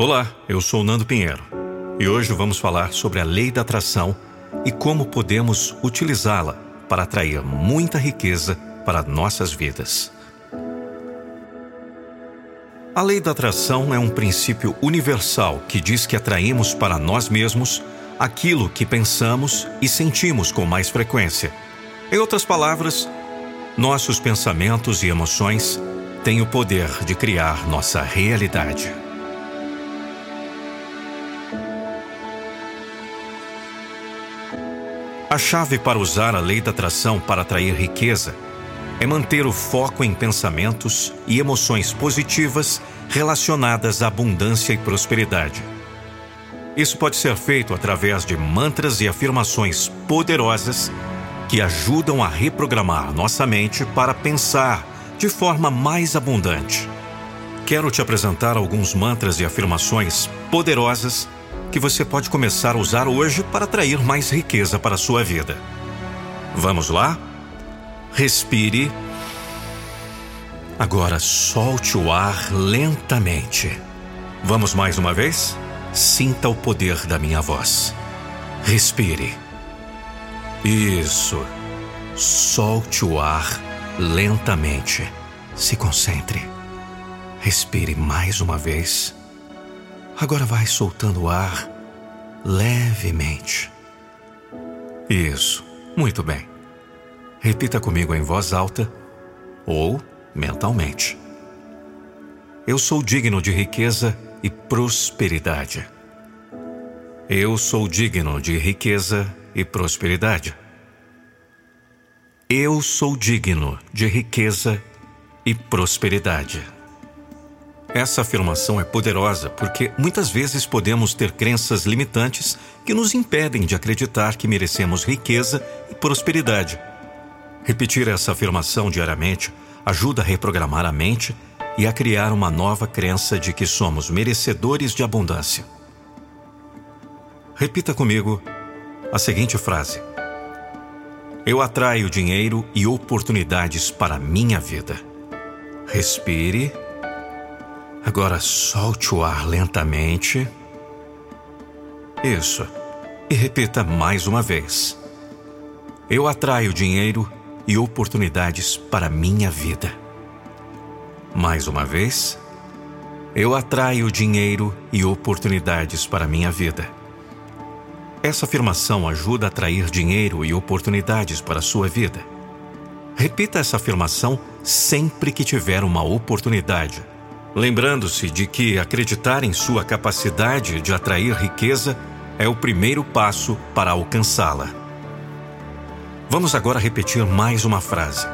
Olá, eu sou Nando Pinheiro e hoje vamos falar sobre a lei da atração e como podemos utilizá-la para atrair muita riqueza para nossas vidas. A lei da atração é um princípio universal que diz que atraímos para nós mesmos aquilo que pensamos e sentimos com mais frequência. Em outras palavras, nossos pensamentos e emoções têm o poder de criar nossa realidade. A chave para usar a lei da atração para atrair riqueza é manter o foco em pensamentos e emoções positivas relacionadas à abundância e prosperidade. Isso pode ser feito através de mantras e afirmações poderosas que ajudam a reprogramar nossa mente para pensar de forma mais abundante. Quero te apresentar alguns mantras e afirmações poderosas que você pode começar a usar hoje para atrair mais riqueza para a sua vida. Vamos lá? Respire. Agora solte o ar lentamente. Vamos mais uma vez? Sinta o poder da minha voz. Respire. Isso. Solte o ar lentamente. Se concentre. Respire mais uma vez. Agora vai soltando o ar levemente. Isso, muito bem. Repita comigo em voz alta ou mentalmente. Eu sou digno de riqueza e prosperidade. Eu sou digno de riqueza e prosperidade. Eu sou digno de riqueza e prosperidade. Essa afirmação é poderosa porque muitas vezes podemos ter crenças limitantes que nos impedem de acreditar que merecemos riqueza e prosperidade. Repetir essa afirmação diariamente ajuda a reprogramar a mente e a criar uma nova crença de que somos merecedores de abundância. Repita comigo a seguinte frase: Eu atraio dinheiro e oportunidades para minha vida. Respire Agora solte o ar lentamente. Isso. E repita mais uma vez. Eu atraio dinheiro e oportunidades para minha vida. Mais uma vez. Eu atraio dinheiro e oportunidades para minha vida. Essa afirmação ajuda a atrair dinheiro e oportunidades para a sua vida. Repita essa afirmação sempre que tiver uma oportunidade lembrando-se de que acreditar em sua capacidade de atrair riqueza é o primeiro passo para alcançá-la. Vamos agora repetir mais uma frase.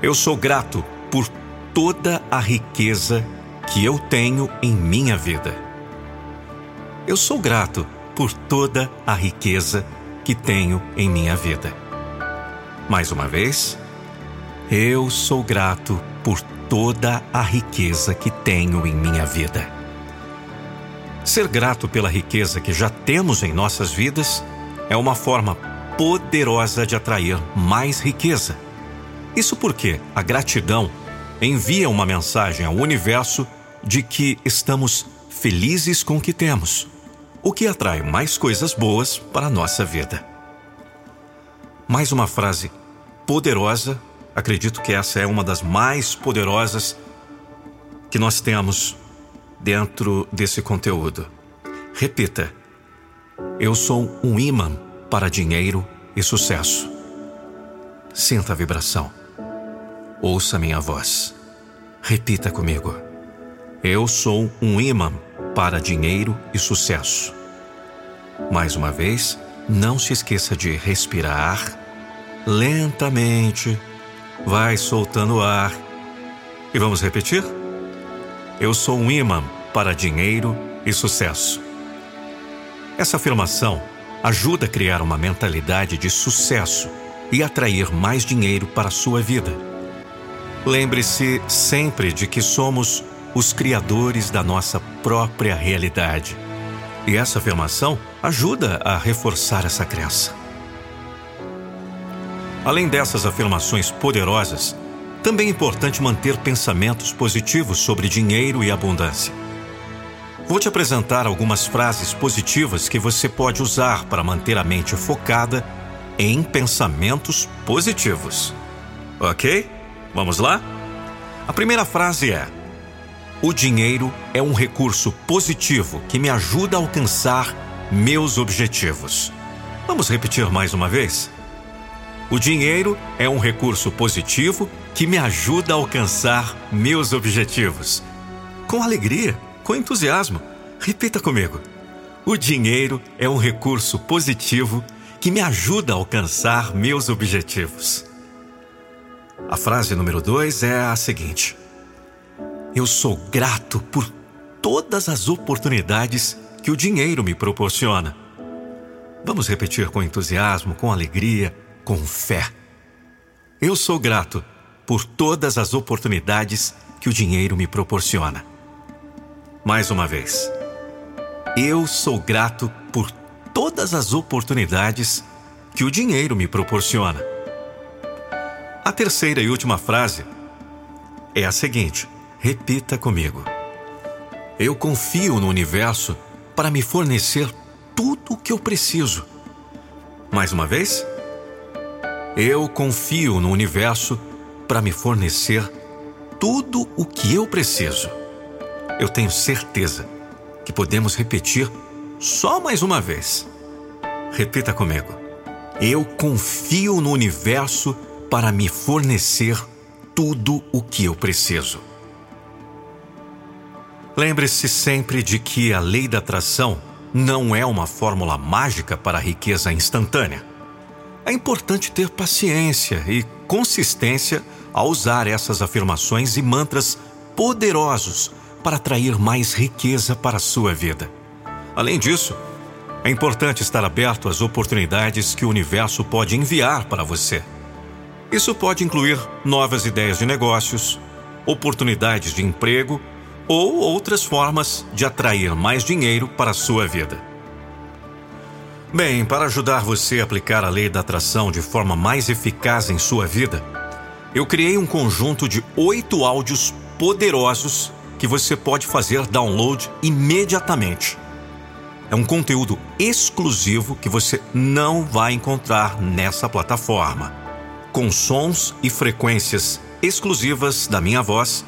Eu sou grato por toda a riqueza que eu tenho em minha vida. Eu sou grato por toda a riqueza que tenho em minha vida. Mais uma vez, eu sou grato por toda a riqueza que tenho em minha vida. Ser grato pela riqueza que já temos em nossas vidas é uma forma poderosa de atrair mais riqueza. Isso porque a gratidão envia uma mensagem ao universo de que estamos felizes com o que temos, o que atrai mais coisas boas para a nossa vida. Mais uma frase poderosa Acredito que essa é uma das mais poderosas que nós temos dentro desse conteúdo. Repita: Eu sou um imã para dinheiro e sucesso. Sinta a vibração. Ouça minha voz. Repita comigo. Eu sou um imã para dinheiro e sucesso. Mais uma vez, não se esqueça de respirar lentamente Vai soltando o ar. E vamos repetir? Eu sou um imã para dinheiro e sucesso. Essa afirmação ajuda a criar uma mentalidade de sucesso e atrair mais dinheiro para a sua vida. Lembre-se sempre de que somos os criadores da nossa própria realidade. E essa afirmação ajuda a reforçar essa crença. Além dessas afirmações poderosas, também é importante manter pensamentos positivos sobre dinheiro e abundância. Vou te apresentar algumas frases positivas que você pode usar para manter a mente focada em pensamentos positivos. Ok? Vamos lá? A primeira frase é: O dinheiro é um recurso positivo que me ajuda a alcançar meus objetivos. Vamos repetir mais uma vez? O dinheiro é um recurso positivo que me ajuda a alcançar meus objetivos. Com alegria, com entusiasmo. Repita comigo. O dinheiro é um recurso positivo que me ajuda a alcançar meus objetivos. A frase número dois é a seguinte: Eu sou grato por todas as oportunidades que o dinheiro me proporciona. Vamos repetir com entusiasmo, com alegria, com fé. Eu sou grato por todas as oportunidades que o dinheiro me proporciona. Mais uma vez. Eu sou grato por todas as oportunidades que o dinheiro me proporciona. A terceira e última frase é a seguinte: repita comigo. Eu confio no universo para me fornecer tudo o que eu preciso. Mais uma vez. Eu confio no universo para me fornecer tudo o que eu preciso. Eu tenho certeza que podemos repetir só mais uma vez. Repita comigo. Eu confio no universo para me fornecer tudo o que eu preciso. Lembre-se sempre de que a lei da atração não é uma fórmula mágica para a riqueza instantânea. É importante ter paciência e consistência ao usar essas afirmações e mantras poderosos para atrair mais riqueza para a sua vida. Além disso, é importante estar aberto às oportunidades que o universo pode enviar para você. Isso pode incluir novas ideias de negócios, oportunidades de emprego ou outras formas de atrair mais dinheiro para a sua vida. Bem, para ajudar você a aplicar a lei da atração de forma mais eficaz em sua vida, eu criei um conjunto de oito áudios poderosos que você pode fazer download imediatamente. É um conteúdo exclusivo que você não vai encontrar nessa plataforma, com sons e frequências exclusivas da minha voz,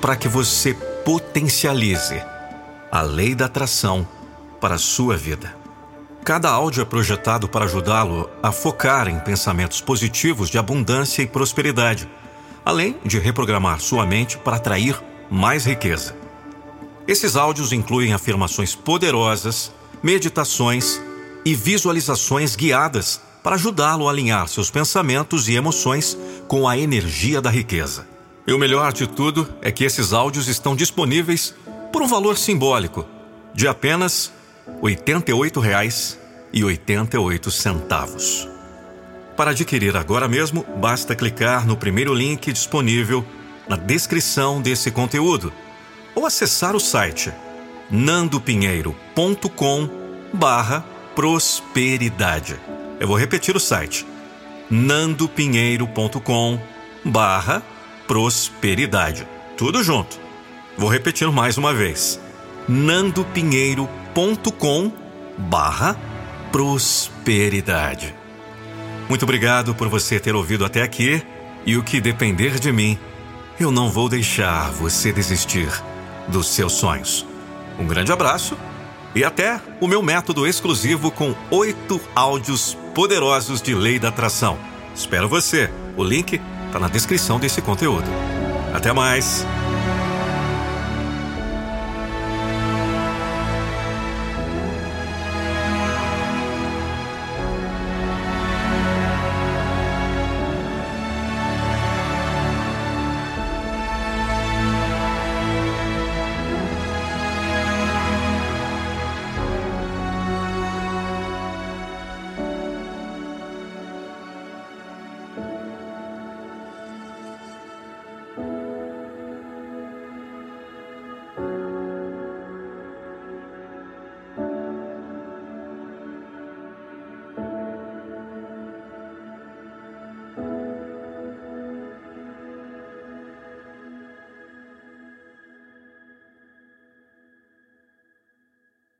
para que você potencialize a lei da atração para a sua vida. Cada áudio é projetado para ajudá-lo a focar em pensamentos positivos de abundância e prosperidade, além de reprogramar sua mente para atrair mais riqueza. Esses áudios incluem afirmações poderosas, meditações e visualizações guiadas para ajudá-lo a alinhar seus pensamentos e emoções com a energia da riqueza. E o melhor de tudo é que esses áudios estão disponíveis por um valor simbólico de apenas R$ 88,88. Para adquirir agora mesmo, basta clicar no primeiro link disponível na descrição desse conteúdo ou acessar o site nandopinheiro.com barra prosperidade. Eu vou repetir o site nandopinheiro.com barra prosperidade. Tudo junto. Vou repetir mais uma vez nandopinheiro.com apoia.com barra prosperidade. Muito obrigado por você ter ouvido até aqui e o que depender de mim, eu não vou deixar você desistir dos seus sonhos. Um grande abraço e até o meu método exclusivo com oito áudios poderosos de lei da atração. Espero você. O link está na descrição desse conteúdo. Até mais!